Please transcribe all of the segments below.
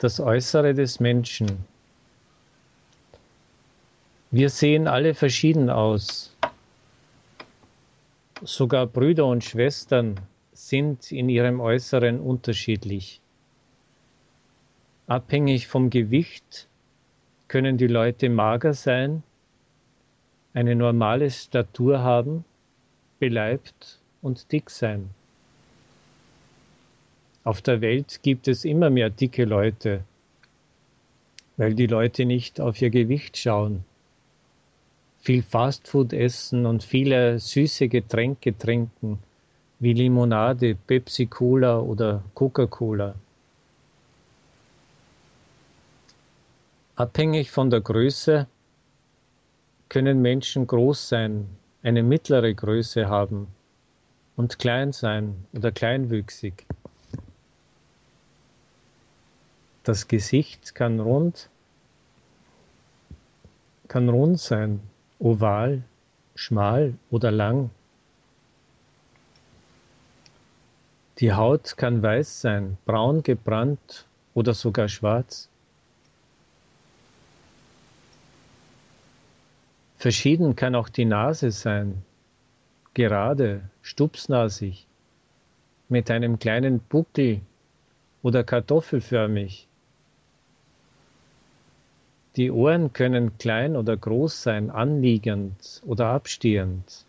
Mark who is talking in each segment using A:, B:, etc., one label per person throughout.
A: Das Äußere des Menschen. Wir sehen alle verschieden aus. Sogar Brüder und Schwestern sind in ihrem Äußeren unterschiedlich. Abhängig vom Gewicht können die Leute mager sein, eine normale Statur haben, beleibt und dick sein. Auf der Welt gibt es immer mehr dicke Leute, weil die Leute nicht auf ihr Gewicht schauen, viel Fastfood essen und viele süße Getränke trinken, wie Limonade, Pepsi Cola oder Coca-Cola. Abhängig von der Größe können Menschen groß sein, eine mittlere Größe haben und klein sein oder kleinwüchsig. Das Gesicht kann rund, kann rund sein, oval, schmal oder lang. Die Haut kann weiß sein, braun gebrannt oder sogar schwarz. Verschieden kann auch die Nase sein, gerade, stupsnasig, mit einem kleinen Buckel oder kartoffelförmig. Die Ohren können klein oder groß sein, anliegend oder abstehend.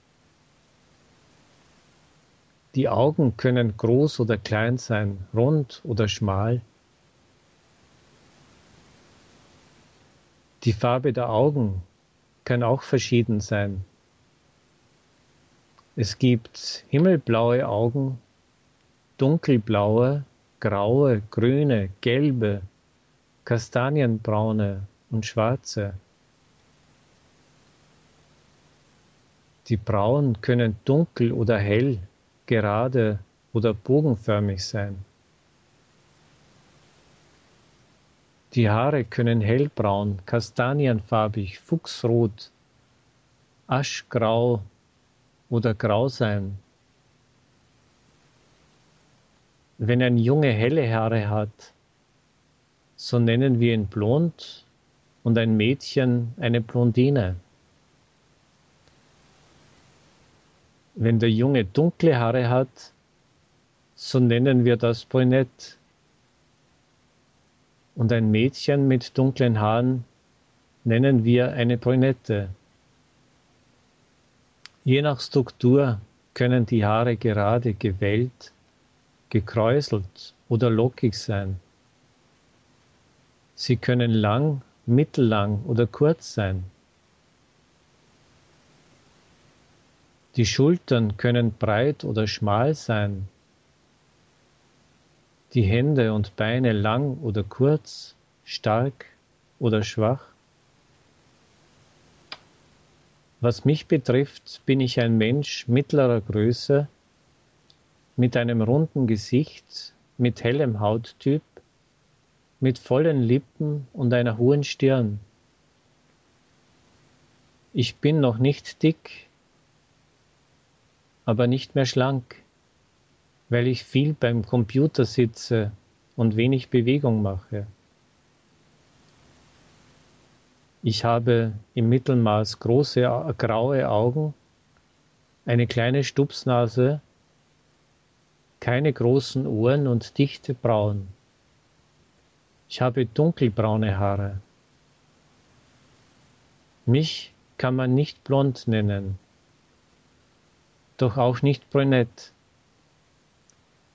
A: Die Augen können groß oder klein sein, rund oder schmal. Die Farbe der Augen kann auch verschieden sein. Es gibt himmelblaue Augen, dunkelblaue, graue, grüne, gelbe, kastanienbraune, und schwarze. Die Brauen können dunkel oder hell, gerade oder bogenförmig sein. Die Haare können hellbraun, kastanienfarbig, fuchsrot, aschgrau oder grau sein. Wenn ein Junge helle Haare hat, so nennen wir ihn blond und ein Mädchen eine Blondine. Wenn der Junge dunkle Haare hat, so nennen wir das Brünett. Und ein Mädchen mit dunklen Haaren nennen wir eine Brünette. Je nach Struktur können die Haare gerade gewellt, gekräuselt oder lockig sein. Sie können lang mittellang oder kurz sein. Die Schultern können breit oder schmal sein. Die Hände und Beine lang oder kurz, stark oder schwach. Was mich betrifft, bin ich ein Mensch mittlerer Größe, mit einem runden Gesicht, mit hellem Hauttyp, mit vollen Lippen und einer hohen Stirn. Ich bin noch nicht dick, aber nicht mehr schlank, weil ich viel beim Computer sitze und wenig Bewegung mache. Ich habe im Mittelmaß große graue Augen, eine kleine Stupsnase, keine großen Ohren und dichte Brauen. Ich habe dunkelbraune Haare. Mich kann man nicht blond nennen, doch auch nicht brünett.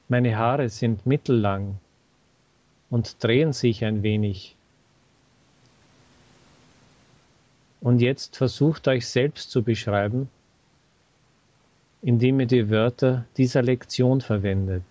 A: Meine Haare sind mittellang und drehen sich ein wenig. Und jetzt versucht euch selbst zu beschreiben, indem ihr die Wörter dieser Lektion verwendet.